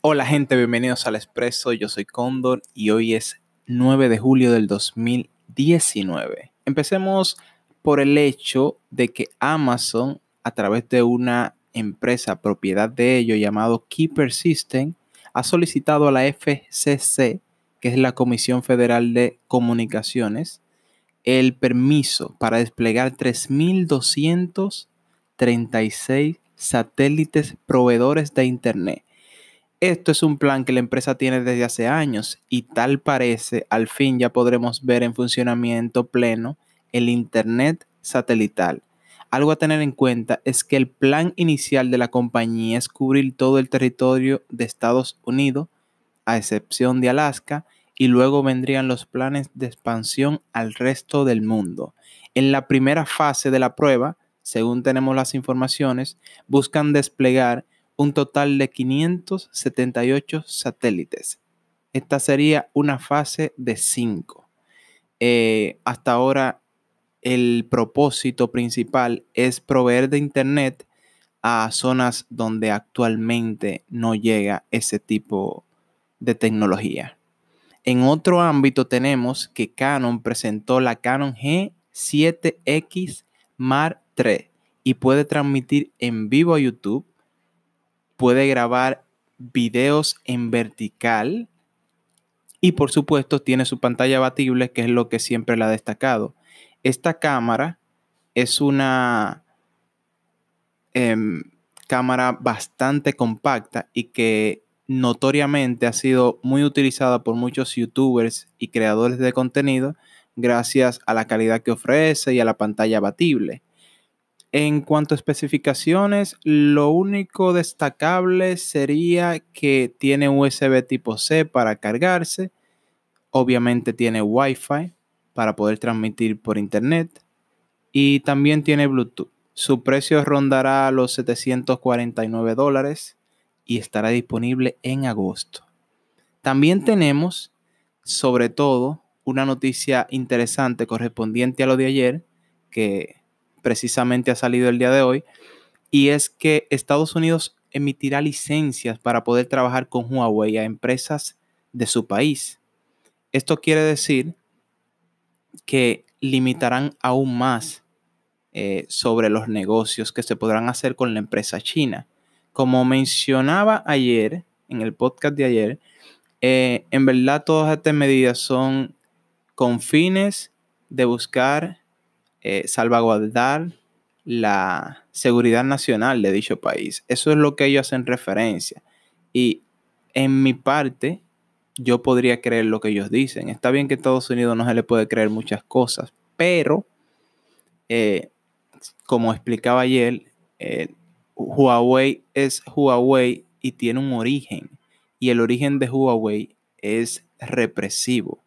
Hola gente, bienvenidos al Expreso, yo soy Cóndor y hoy es 9 de julio del 2019. Empecemos por el hecho de que Amazon, a través de una empresa propiedad de ello llamado Keeper System, ha solicitado a la FCC, que es la Comisión Federal de Comunicaciones, el permiso para desplegar 3.236 satélites proveedores de Internet esto es un plan que la empresa tiene desde hace años y tal parece, al fin ya podremos ver en funcionamiento pleno el Internet satelital. Algo a tener en cuenta es que el plan inicial de la compañía es cubrir todo el territorio de Estados Unidos, a excepción de Alaska, y luego vendrían los planes de expansión al resto del mundo. En la primera fase de la prueba, según tenemos las informaciones, buscan desplegar un total de 578 satélites. Esta sería una fase de 5. Eh, hasta ahora el propósito principal es proveer de Internet a zonas donde actualmente no llega ese tipo de tecnología. En otro ámbito tenemos que Canon presentó la Canon G7X Mark III y puede transmitir en vivo a YouTube puede grabar videos en vertical y por supuesto tiene su pantalla abatible, que es lo que siempre le ha destacado. Esta cámara es una em, cámara bastante compacta y que notoriamente ha sido muy utilizada por muchos youtubers y creadores de contenido gracias a la calidad que ofrece y a la pantalla abatible. En cuanto a especificaciones, lo único destacable sería que tiene USB tipo C para cargarse. Obviamente tiene Wi-Fi para poder transmitir por internet. Y también tiene Bluetooth. Su precio rondará los 749 dólares y estará disponible en agosto. También tenemos, sobre todo, una noticia interesante correspondiente a lo de ayer, que precisamente ha salido el día de hoy, y es que Estados Unidos emitirá licencias para poder trabajar con Huawei a empresas de su país. Esto quiere decir que limitarán aún más eh, sobre los negocios que se podrán hacer con la empresa china. Como mencionaba ayer, en el podcast de ayer, eh, en verdad todas estas medidas son con fines de buscar eh, salvaguardar la seguridad nacional de dicho país. Eso es lo que ellos hacen referencia. Y en mi parte, yo podría creer lo que ellos dicen. Está bien que Estados Unidos no se le puede creer muchas cosas, pero eh, como explicaba ayer, eh, Huawei es Huawei y tiene un origen. Y el origen de Huawei es represivo.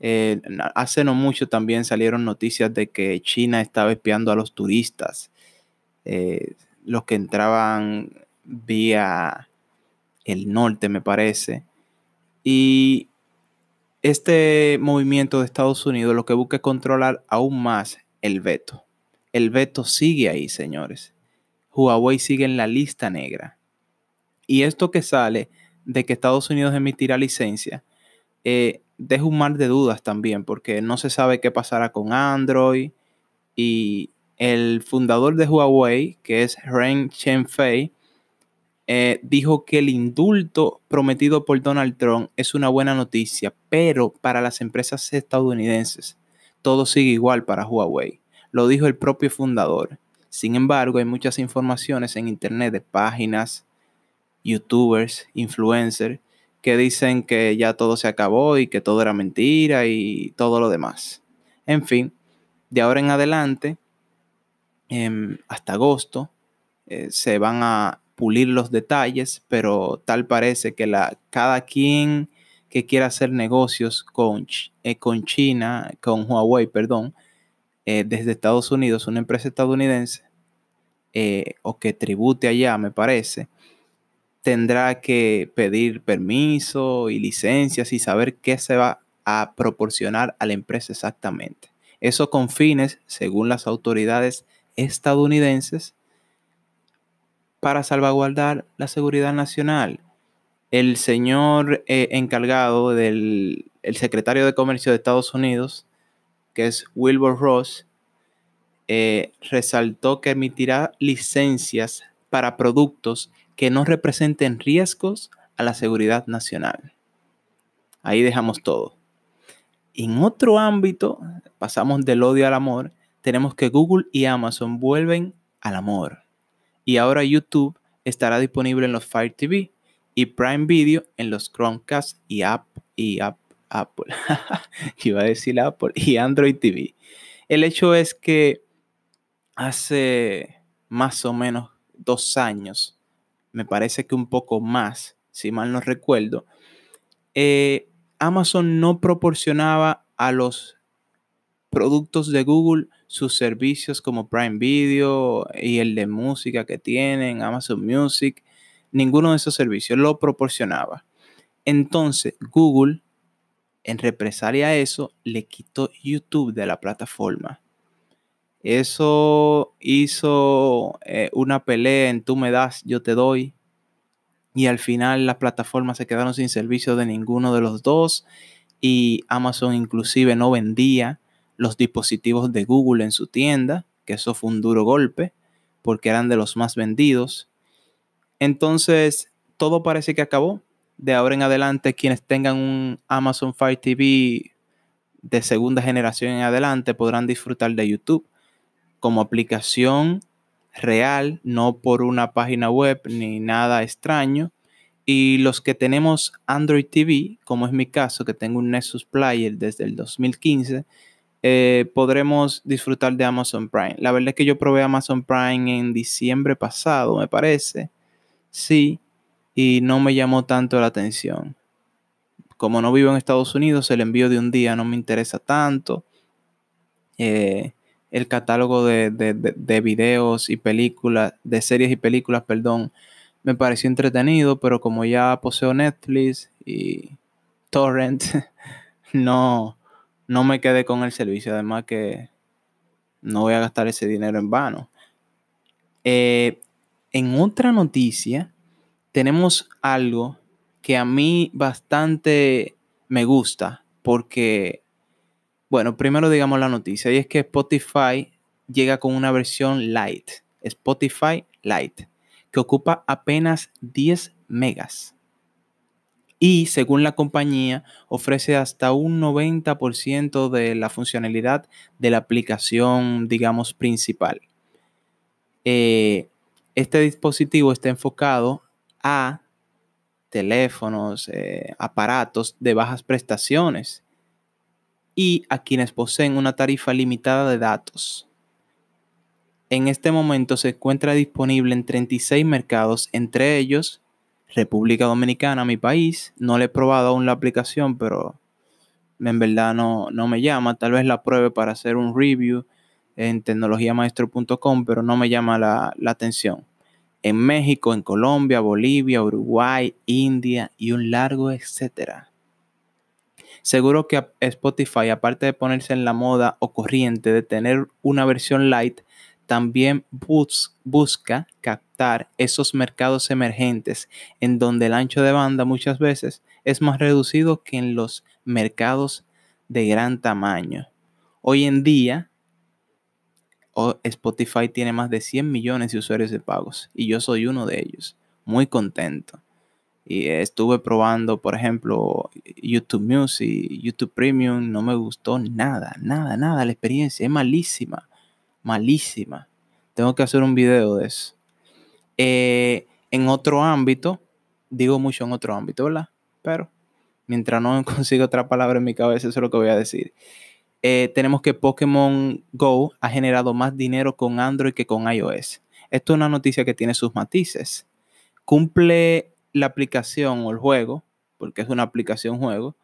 Eh, hace no mucho también salieron noticias de que China estaba espiando a los turistas, eh, los que entraban vía el norte, me parece. Y este movimiento de Estados Unidos lo que busca es controlar aún más el veto. El veto sigue ahí, señores. Huawei sigue en la lista negra. Y esto que sale de que Estados Unidos emitirá licencia, eh, deja un mar de dudas también, porque no se sabe qué pasará con Android. Y el fundador de Huawei, que es Ren Chenfei, eh, dijo que el indulto prometido por Donald Trump es una buena noticia, pero para las empresas estadounidenses todo sigue igual para Huawei. Lo dijo el propio fundador. Sin embargo, hay muchas informaciones en Internet de páginas, youtubers, influencers, que dicen que ya todo se acabó y que todo era mentira y todo lo demás. En fin, de ahora en adelante, em, hasta agosto, eh, se van a pulir los detalles, pero tal parece que la, cada quien que quiera hacer negocios con, eh, con China, con Huawei, perdón, eh, desde Estados Unidos, una empresa estadounidense, o que tribute allá, me parece, tendrá que pedir permiso y licencias y saber qué se va a proporcionar a la empresa exactamente. Eso con fines, según las autoridades estadounidenses, para salvaguardar la seguridad nacional. el señor eh, encargado del el secretario de Comercio de Estados Unidos, que es Wilbur Ross, eh, resaltó que emitirá licencias para productos que no representen riesgos a la seguridad nacional. Ahí dejamos todo. En otro ámbito, pasamos del odio al amor, tenemos que Google y Amazon vuelven al amor. Y ahora YouTube estará disponible en los Fire TV y Prime Video en los Chromecast y App y Apple. Iba a decir Apple y Android TV. El hecho es que hace más o menos dos años, me parece que un poco más, si mal no recuerdo, eh, Amazon no proporcionaba a los productos de Google sus servicios como Prime Video y el de música que tienen, Amazon Music, ninguno de esos servicios lo proporcionaba. Entonces Google, en represalia a eso, le quitó YouTube de la plataforma. Eso hizo eh, una pelea en tú me das, yo te doy. Y al final las plataformas se quedaron sin servicio de ninguno de los dos. Y Amazon inclusive no vendía los dispositivos de Google en su tienda, que eso fue un duro golpe, porque eran de los más vendidos. Entonces, todo parece que acabó. De ahora en adelante, quienes tengan un Amazon Fire TV de segunda generación en adelante podrán disfrutar de YouTube como aplicación real, no por una página web ni nada extraño. Y los que tenemos Android TV, como es mi caso, que tengo un Nexus Player desde el 2015, eh, podremos disfrutar de Amazon Prime. La verdad es que yo probé Amazon Prime en diciembre pasado, me parece. Sí, y no me llamó tanto la atención. Como no vivo en Estados Unidos, el envío de un día no me interesa tanto. Eh, el catálogo de, de, videos y películas, de series y películas, perdón, me pareció entretenido, pero como ya poseo Netflix y Torrent, no, no me quedé con el servicio. Además que no voy a gastar ese dinero en vano. Eh, en otra noticia, tenemos algo que a mí bastante me gusta porque bueno, primero digamos la noticia y es que Spotify llega con una versión light, Spotify Lite, que ocupa apenas 10 megas. Y según la compañía, ofrece hasta un 90% de la funcionalidad de la aplicación, digamos, principal. Eh, este dispositivo está enfocado a teléfonos, eh, aparatos de bajas prestaciones y a quienes poseen una tarifa limitada de datos. En este momento se encuentra disponible en 36 mercados, entre ellos República Dominicana, mi país. No le he probado aún la aplicación, pero en verdad no, no me llama. Tal vez la pruebe para hacer un review en tecnologiamaestro.com, pero no me llama la, la atención. En México, en Colombia, Bolivia, Uruguay, India y un largo etcétera. Seguro que Spotify, aparte de ponerse en la moda o corriente de tener una versión light, también busca captar esos mercados emergentes en donde el ancho de banda muchas veces es más reducido que en los mercados de gran tamaño. Hoy en día, Spotify tiene más de 100 millones de usuarios de pagos y yo soy uno de ellos. Muy contento. Y estuve probando, por ejemplo, YouTube Music, YouTube Premium, no me gustó nada, nada, nada. La experiencia es malísima, malísima. Tengo que hacer un video de eso. Eh, en otro ámbito, digo mucho en otro ámbito, ¿verdad? Pero mientras no consiga otra palabra en mi cabeza, eso es lo que voy a decir. Eh, tenemos que Pokémon Go ha generado más dinero con Android que con iOS. Esto es una noticia que tiene sus matices. Cumple la aplicación o el juego, porque es una aplicación juego,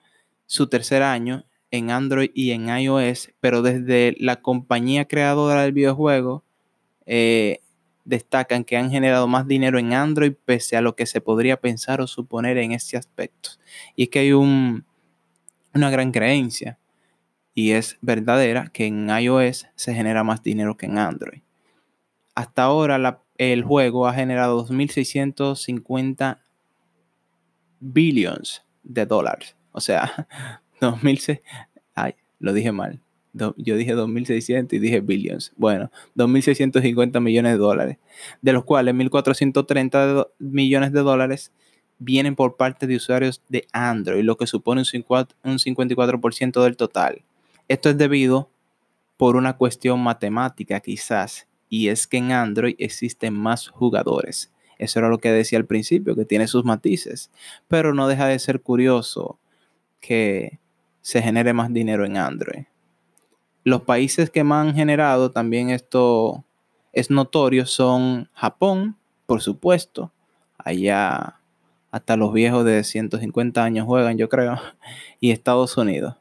su tercer año en Android y en iOS, pero desde la compañía creadora del videojuego eh, destacan que han generado más dinero en Android pese a lo que se podría pensar o suponer en este aspecto. Y es que hay un, una gran creencia, y es verdadera, que en iOS se genera más dinero que en Android. Hasta ahora el juego ha generado 2.650 billions de dólares. O sea, 2006, ay, lo dije mal. yo dije 2.600 y dije billions. Bueno, 2.650 millones de dólares, de los cuales 1.430 millones de dólares vienen por parte de usuarios de Android, lo que supone un 54% del total. Esto es debido por una cuestión matemática quizás, y es que en Android existen más jugadores. Eso era lo que decía al principio, que tiene sus matices, pero no deja de ser curioso que se genere más dinero en Android. Los países que más han generado, también esto es notorio, son Japón, por supuesto. Allá hasta los viejos de 150 años juegan, yo creo, y Estados Unidos.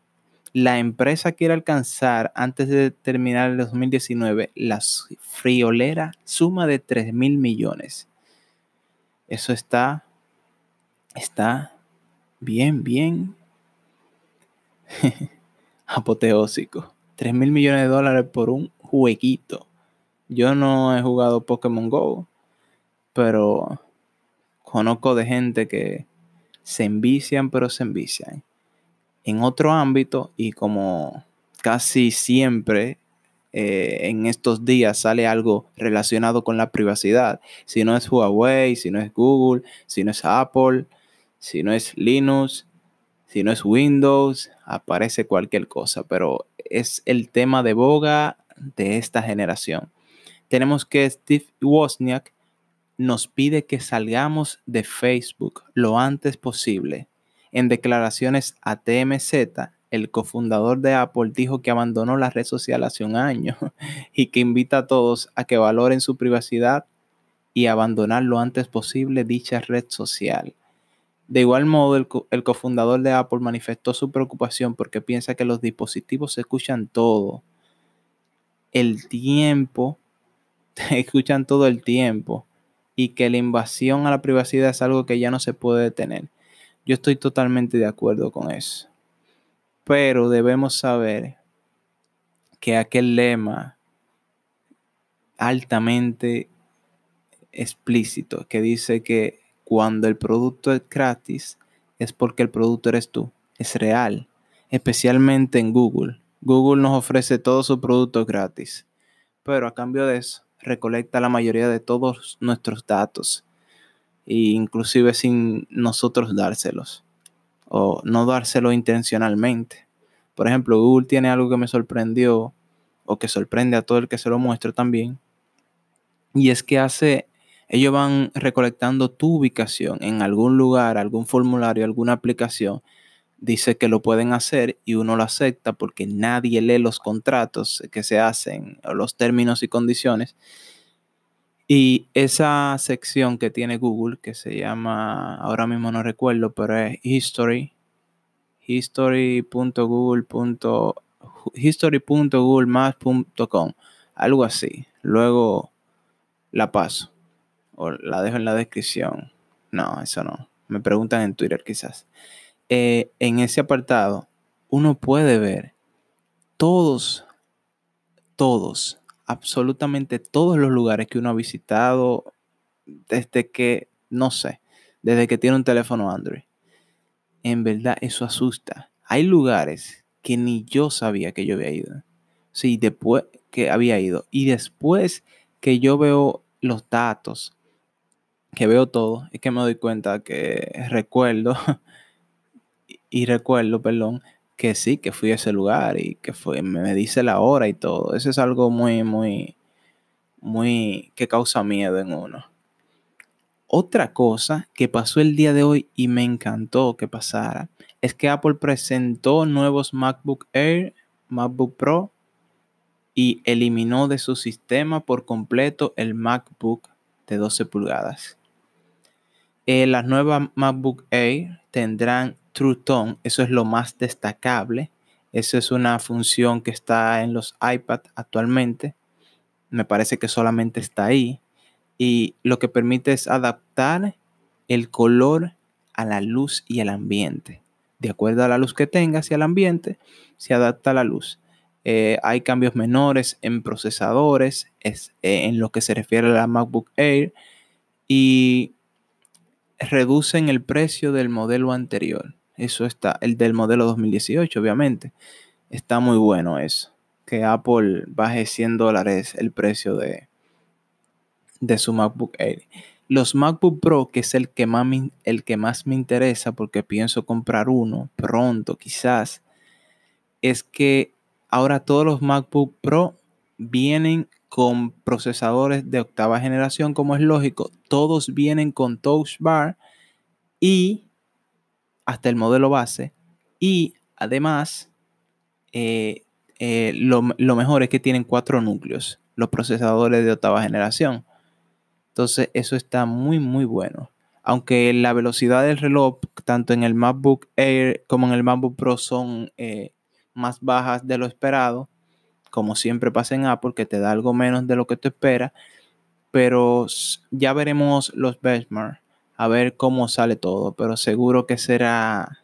La empresa quiere alcanzar antes de terminar el 2019 la friolera suma de 3 mil millones. Eso está, está bien, bien apoteósico. 3 mil millones de dólares por un jueguito. Yo no he jugado Pokémon Go, pero conozco de gente que se envician, pero se envician. En otro ámbito, y como casi siempre eh, en estos días sale algo relacionado con la privacidad, si no es Huawei, si no es Google, si no es Apple, si no es Linux, si no es Windows, aparece cualquier cosa, pero es el tema de boga de esta generación. Tenemos que Steve Wozniak nos pide que salgamos de Facebook lo antes posible. En declaraciones a TMZ, el cofundador de Apple dijo que abandonó la red social hace un año y que invita a todos a que valoren su privacidad y abandonar lo antes posible dicha red social. De igual modo, el, el, cofundador de Apple manifestó su preocupación porque piensa que los dispositivos escuchan todo el tiempo, escuchan todo el tiempo y que la invasión a la privacidad es algo que ya no se puede detener. Yo estoy totalmente de acuerdo con eso. Pero debemos saber que aquel lema altamente explícito que dice que cuando el producto es gratis es porque el producto eres tú, es real, especialmente en Google. Google nos ofrece todos sus productos gratis, pero a cambio de eso recolecta la mayoría de todos nuestros datos, e inclusive sin nosotros dárselos o no dárselo intencionalmente. Por ejemplo, Google tiene algo que me sorprendió o que sorprende a todo el que se lo muestro también, y es que hace, ellos van recolectando tu ubicación en algún lugar, algún formulario, alguna aplicación, dice que lo pueden hacer y uno lo acepta porque nadie lee los contratos que se hacen o los términos y condiciones. Y esa sección que tiene Google, que se llama, ahora mismo no recuerdo, pero es history, history.google. history.googlemaps.com, algo así. Luego la paso o la dejo en la descripción. No, eso no. Me preguntan en Twitter quizás. Eh, en ese apartado uno puede ver todos, todos, absolutamente todos los lugares que uno ha visitado desde que, no sé, desde que tiene un teléfono Android. En verdad, eso asusta. Hay lugares que ni yo sabía que yo había ido. Sí, después que había ido. Y después que yo veo los datos, que veo todo, es que me doy cuenta que recuerdo y recuerdo, perdón, que sí, que fui a ese lugar y que fue, me dice la hora y todo. Eso es algo muy, muy, muy, que causa miedo en uno. Otra cosa que pasó el día de hoy y me encantó que pasara es que Apple presentó nuevos MacBook Air, MacBook Pro y eliminó de su sistema por completo el MacBook de 12 pulgadas. Eh, las nuevas MacBook Air tendrán True Tone, eso es lo más destacable. Eso es una función que está en los iPad actualmente. Me parece que solamente está ahí. Y lo que permite es adaptar el color a la luz y al ambiente. De acuerdo a la luz que tengas y al ambiente, se adapta la luz. Eh, hay cambios menores en procesadores, es, eh, en lo que se refiere a la MacBook Air. Y reducen el precio del modelo anterior. Eso está, el del modelo 2018, obviamente. Está muy bueno eso. Que Apple baje 100 dólares el precio de, de su MacBook Air. Los MacBook Pro, que es el que, más me, el que más me interesa porque pienso comprar uno pronto quizás, es que ahora todos los MacBook Pro vienen con procesadores de octava generación, como es lógico. Todos vienen con Touch Bar y hasta el modelo base. Y además, eh, eh, lo, lo mejor es que tienen cuatro núcleos, los procesadores de octava generación. Entonces, eso está muy, muy bueno. Aunque la velocidad del reloj, tanto en el MacBook Air como en el MacBook Pro, son eh, más bajas de lo esperado, como siempre pasa en Apple, que te da algo menos de lo que tú esperas. Pero ya veremos los benchmarks, a ver cómo sale todo. Pero seguro que será,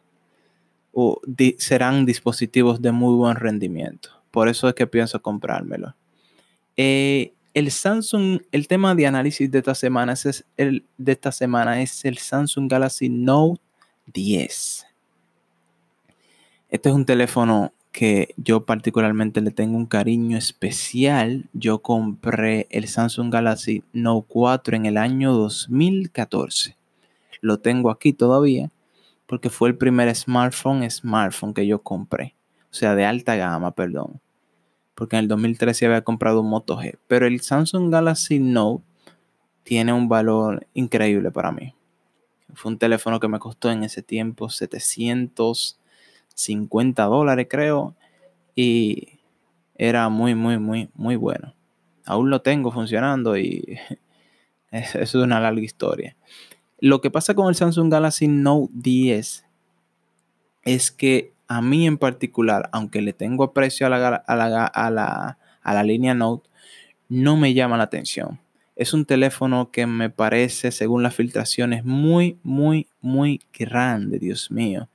serán dispositivos de muy buen rendimiento. Por eso es que pienso comprármelo. Eh, el Samsung, el tema de análisis de esta semana es el, de esta semana es el Samsung Galaxy Note 10. Este es un teléfono que yo particularmente le tengo un cariño especial. Yo compré el Samsung Galaxy Note 4 en el año 2014. Lo tengo aquí todavía porque fue el primer smartphone, smartphone que yo compré. O sea, de alta gama, perdón porque en el 2013 había comprado un Moto G. Pero el Samsung Galaxy Note tiene un valor increíble para mí. Fue un teléfono que me costó en ese tiempo 750 dólares, creo. Y era muy, muy, muy, muy bueno. Aún lo tengo funcionando y eso es una larga historia. Lo que pasa con el Samsung Galaxy Note 10 es que a mí en particular, aunque le tengo aprecio a la, a la, línea Note, no me llama la atención. Es un teléfono que me parece, según las filtraciones, muy, muy, muy grande, Dios mío.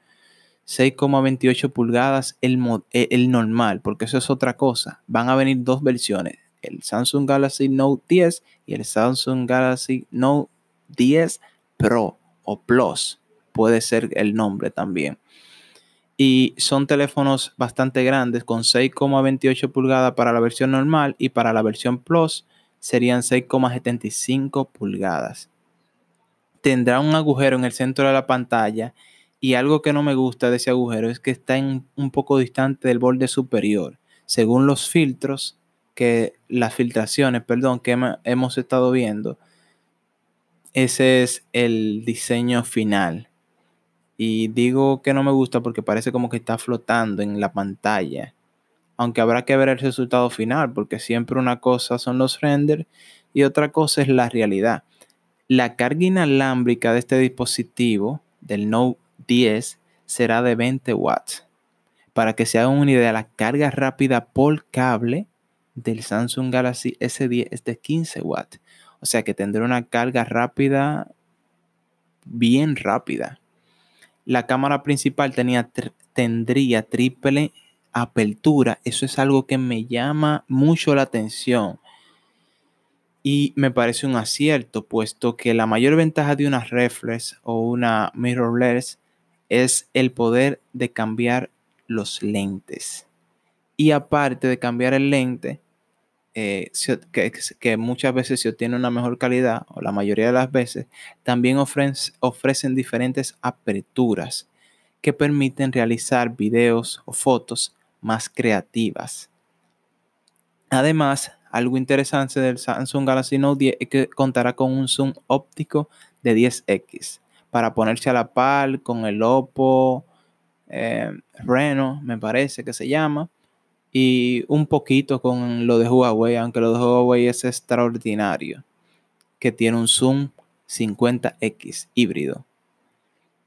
6,28 pulgadas el, e, el, normal, porque eso es otra cosa. Van a venir dos versiones, el Samsung Galaxy Note 10 y el Samsung Galaxy Note 10 Pro o Plus, puede ser el nombre también y son teléfonos bastante grandes con 6,28 pulgadas para la versión normal y para la versión Plus serían 6,75 pulgadas. Tendrá un agujero en el centro de la pantalla y algo que no me gusta de ese agujero es que está un poco distante del borde superior. Según los filtros, que las filtraciones, perdón, que hemos estado viendo, ese es el diseño final y digo que no me gusta porque parece como que está flotando en la pantalla. Aunque habrá que ver el resultado final, porque siempre una cosa son los renders y otra cosa es la realidad. La carga inalámbrica de este dispositivo, del Note 10, será de 20 watts. Para que se hagan una idea, la carga rápida por cable del Samsung Galaxy S10 es de 15 watts. O sea que tendrá una carga rápida bien rápida. La cámara principal tenía, tendría triple apertura. Eso es algo que me llama mucho la atención. Y me parece un acierto, puesto que la mayor ventaja de una reflex o una mirrorless es el poder de cambiar los lentes. Y aparte de cambiar el lente, eh, que, muchas veces se obtiene una mejor calidad, o la mayoría de las veces, también ofrecen diferentes aperturas que permiten realizar videos o fotos más creativas. Además, algo interesante del Samsung Galaxy Note 10 es que contará con un zoom óptico de 10x para ponerse a la par con el Oppo eh, Reno, me parece que se llama, y un poquito con lo de Huawei, aunque lo de Huawei es extraordinario, que tiene un zoom 50x híbrido.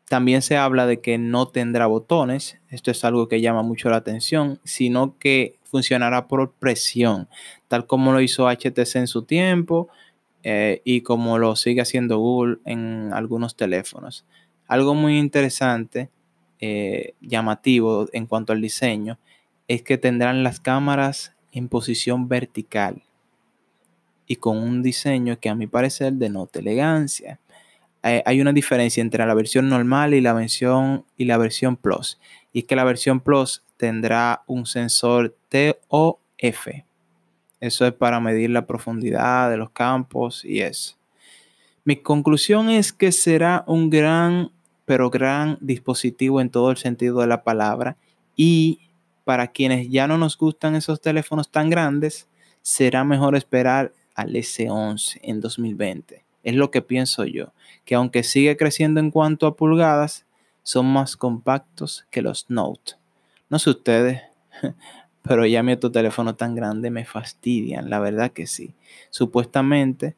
También se habla de que no tendrá botones, esto es algo que llama mucho la atención, sino que funcionará por presión, tal como lo hizo HTC en su tiempo eh, y como lo sigue haciendo Google en algunos teléfonos. Algo muy interesante, eh, llamativo en cuanto al diseño, es que tendrán las cámaras en posición vertical y con un diseño que a mi parecer denota elegancia. eh, hay una diferencia entre la versión normal y la versión, y la versión Plus. Y es que la versión Plus tendrá un sensor TOF. Eso es para medir la profundidad de los campos y eso. Mi conclusión es que será un gran, pero gran dispositivo en todo el sentido de la palabra. Y para quienes ya no nos gustan esos teléfonos tan grandes, será mejor esperar al S11 en 2020. Es lo que pienso yo, que aunque sigue creciendo en cuanto a pulgadas, son más compactos que los Note. No sé ustedes, pero ya mi otro teléfono tan grande me fastidian, la verdad que sí. Supuestamente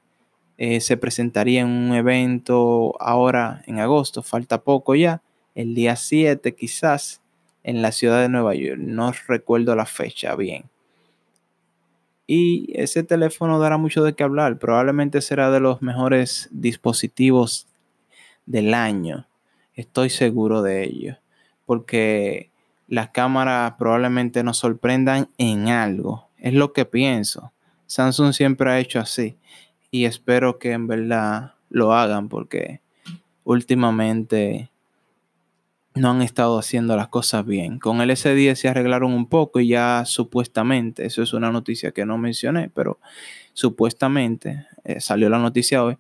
eh, se presentaría en un evento ahora en agosto, falta poco ya, el día 7 quizás, en la ciudad de Nueva York. No recuerdo la fecha bien. Y ese teléfono dará mucho de qué hablar. Probablemente será de los mejores dispositivos del año. Estoy seguro de ello. Porque las cámaras probablemente nos sorprendan en algo. Es lo que pienso. Samsung siempre ha hecho así. Y espero que en verdad lo hagan porque últimamente no han estado haciendo las cosas bien. Con el S10 se arreglaron un poco y ya supuestamente, eso es una noticia que no mencioné, pero supuestamente eh, salió la noticia hoy,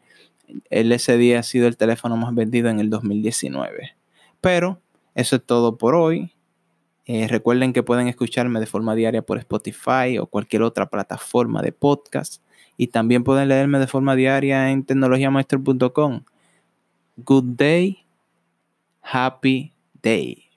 el S10 ha sido el teléfono más vendido en el 2019. Pero eso es todo por hoy. Eh, recuerden que pueden escucharme de forma diaria por Spotify o cualquier otra plataforma de podcast. Y también pueden leerme de forma diaria en tecnologiamaster.com. Good day. Happy day.